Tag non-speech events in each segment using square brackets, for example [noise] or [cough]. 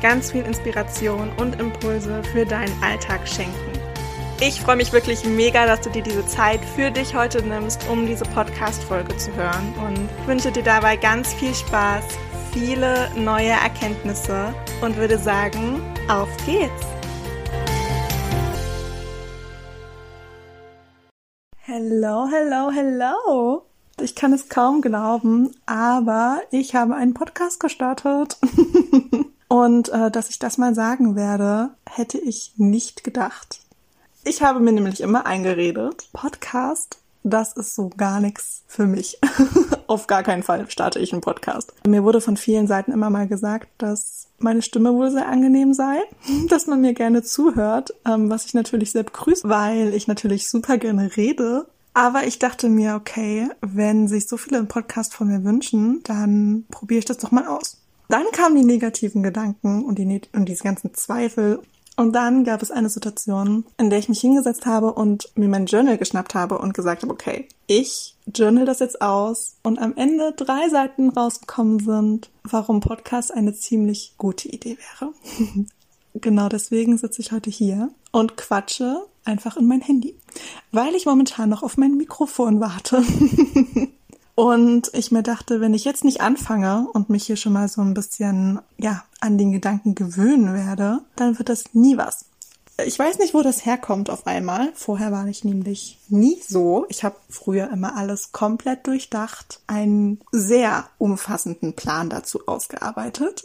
ganz viel Inspiration und Impulse für deinen Alltag schenken. Ich freue mich wirklich mega, dass du dir diese Zeit für dich heute nimmst, um diese Podcast-Folge zu hören und wünsche dir dabei ganz viel Spaß, viele neue Erkenntnisse und würde sagen, auf geht's! Hello, hello, hello! Ich kann es kaum glauben, aber ich habe einen Podcast gestartet. [laughs] Und äh, dass ich das mal sagen werde, hätte ich nicht gedacht. Ich habe mir nämlich immer eingeredet, Podcast, das ist so gar nichts für mich. [laughs] Auf gar keinen Fall starte ich einen Podcast. Mir wurde von vielen Seiten immer mal gesagt, dass meine Stimme wohl sehr angenehm sei, [laughs] dass man mir gerne zuhört, ähm, was ich natürlich sehr begrüße, weil ich natürlich super gerne rede. Aber ich dachte mir, okay, wenn sich so viele einen Podcast von mir wünschen, dann probiere ich das doch mal aus. Dann kamen die negativen Gedanken und, die, und diese ganzen Zweifel und dann gab es eine Situation, in der ich mich hingesetzt habe und mir mein Journal geschnappt habe und gesagt habe, okay, ich journal das jetzt aus und am Ende drei Seiten rausgekommen sind, warum Podcast eine ziemlich gute Idee wäre. [laughs] genau deswegen sitze ich heute hier und quatsche einfach in mein Handy, weil ich momentan noch auf mein Mikrofon warte. [laughs] Und ich mir dachte, wenn ich jetzt nicht anfange und mich hier schon mal so ein bisschen, ja, an den Gedanken gewöhnen werde, dann wird das nie was. Ich weiß nicht, wo das herkommt auf einmal. Vorher war ich nämlich nie so. Ich habe früher immer alles komplett durchdacht, einen sehr umfassenden Plan dazu ausgearbeitet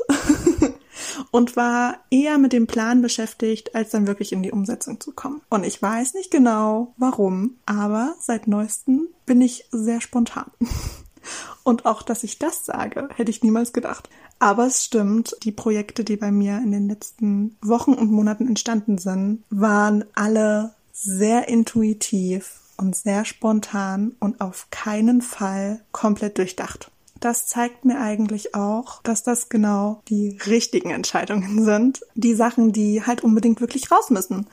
[laughs] und war eher mit dem Plan beschäftigt, als dann wirklich in die Umsetzung zu kommen. Und ich weiß nicht genau warum, aber seit neuestem bin ich sehr spontan. [laughs] Und auch, dass ich das sage, hätte ich niemals gedacht. Aber es stimmt, die Projekte, die bei mir in den letzten Wochen und Monaten entstanden sind, waren alle sehr intuitiv und sehr spontan und auf keinen Fall komplett durchdacht. Das zeigt mir eigentlich auch, dass das genau die richtigen Entscheidungen sind. Die Sachen, die halt unbedingt wirklich raus müssen.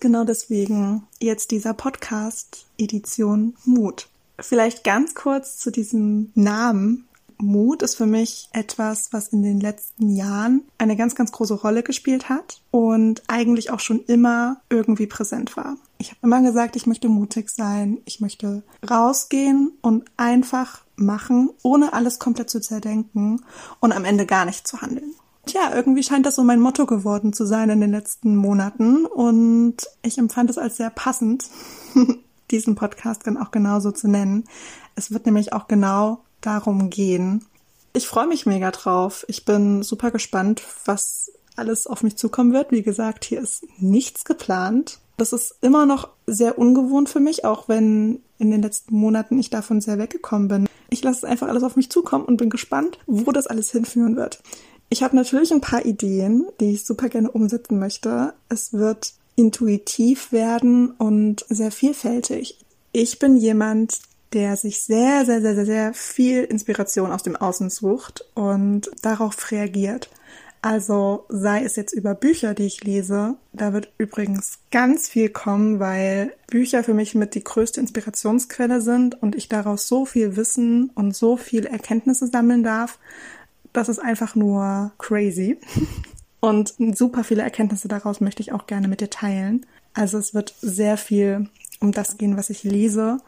Genau deswegen jetzt dieser Podcast Edition Mut. Vielleicht ganz kurz zu diesem Namen. Mut ist für mich etwas, was in den letzten Jahren eine ganz, ganz große Rolle gespielt hat und eigentlich auch schon immer irgendwie präsent war. Ich habe immer gesagt, ich möchte mutig sein, ich möchte rausgehen und einfach machen, ohne alles komplett zu zerdenken und am Ende gar nicht zu handeln. Tja, irgendwie scheint das so mein Motto geworden zu sein in den letzten Monaten und ich empfand es als sehr passend, [laughs] diesen Podcast dann auch genauso zu nennen. Es wird nämlich auch genau darum gehen. Ich freue mich mega drauf. Ich bin super gespannt, was alles auf mich zukommen wird. Wie gesagt, hier ist nichts geplant. Das ist immer noch sehr ungewohnt für mich, auch wenn in den letzten Monaten ich davon sehr weggekommen bin. Ich lasse es einfach alles auf mich zukommen und bin gespannt, wo das alles hinführen wird. Ich habe natürlich ein paar Ideen, die ich super gerne umsetzen möchte. Es wird intuitiv werden und sehr vielfältig. Ich bin jemand, der sich sehr, sehr, sehr, sehr, sehr viel Inspiration aus dem Außen sucht und darauf reagiert. Also sei es jetzt über Bücher, die ich lese, da wird übrigens ganz viel kommen, weil Bücher für mich mit die größte Inspirationsquelle sind und ich daraus so viel Wissen und so viel Erkenntnisse sammeln darf, das ist einfach nur crazy. [laughs] Und super viele Erkenntnisse daraus möchte ich auch gerne mit dir teilen. Also es wird sehr viel um das gehen, was ich lese.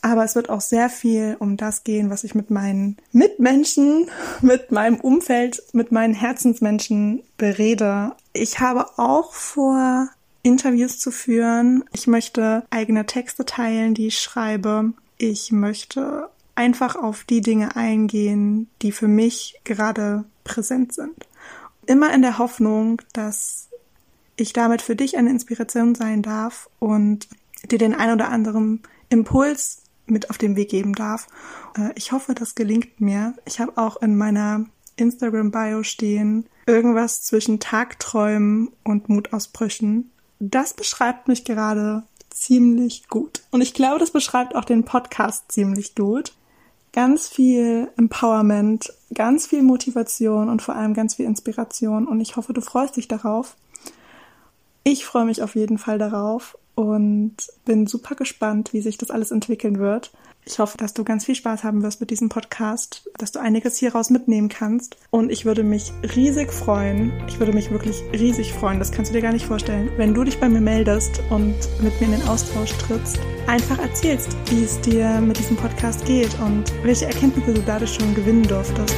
Aber es wird auch sehr viel um das gehen, was ich mit meinen Mitmenschen, [laughs] mit meinem Umfeld, mit meinen Herzensmenschen berede. Ich habe auch vor, Interviews zu führen. Ich möchte eigene Texte teilen, die ich schreibe. Ich möchte einfach auf die Dinge eingehen, die für mich gerade präsent sind. Immer in der Hoffnung, dass ich damit für dich eine Inspiration sein darf und dir den ein oder anderen Impuls mit auf den Weg geben darf. Äh, ich hoffe, das gelingt mir. Ich habe auch in meiner Instagram-Bio stehen, Irgendwas zwischen Tagträumen und Mutausbrüchen. Das beschreibt mich gerade ziemlich gut. Und ich glaube, das beschreibt auch den Podcast ziemlich gut. Ganz viel Empowerment, ganz viel Motivation und vor allem ganz viel Inspiration. Und ich hoffe, du freust dich darauf. Ich freue mich auf jeden Fall darauf und bin super gespannt, wie sich das alles entwickeln wird. Ich hoffe, dass du ganz viel Spaß haben wirst mit diesem Podcast, dass du einiges hieraus mitnehmen kannst. Und ich würde mich riesig freuen, ich würde mich wirklich riesig freuen, das kannst du dir gar nicht vorstellen, wenn du dich bei mir meldest und mit mir in den Austausch trittst, einfach erzählst, wie es dir mit diesem Podcast geht und welche Erkenntnisse du dadurch schon gewinnen durftest.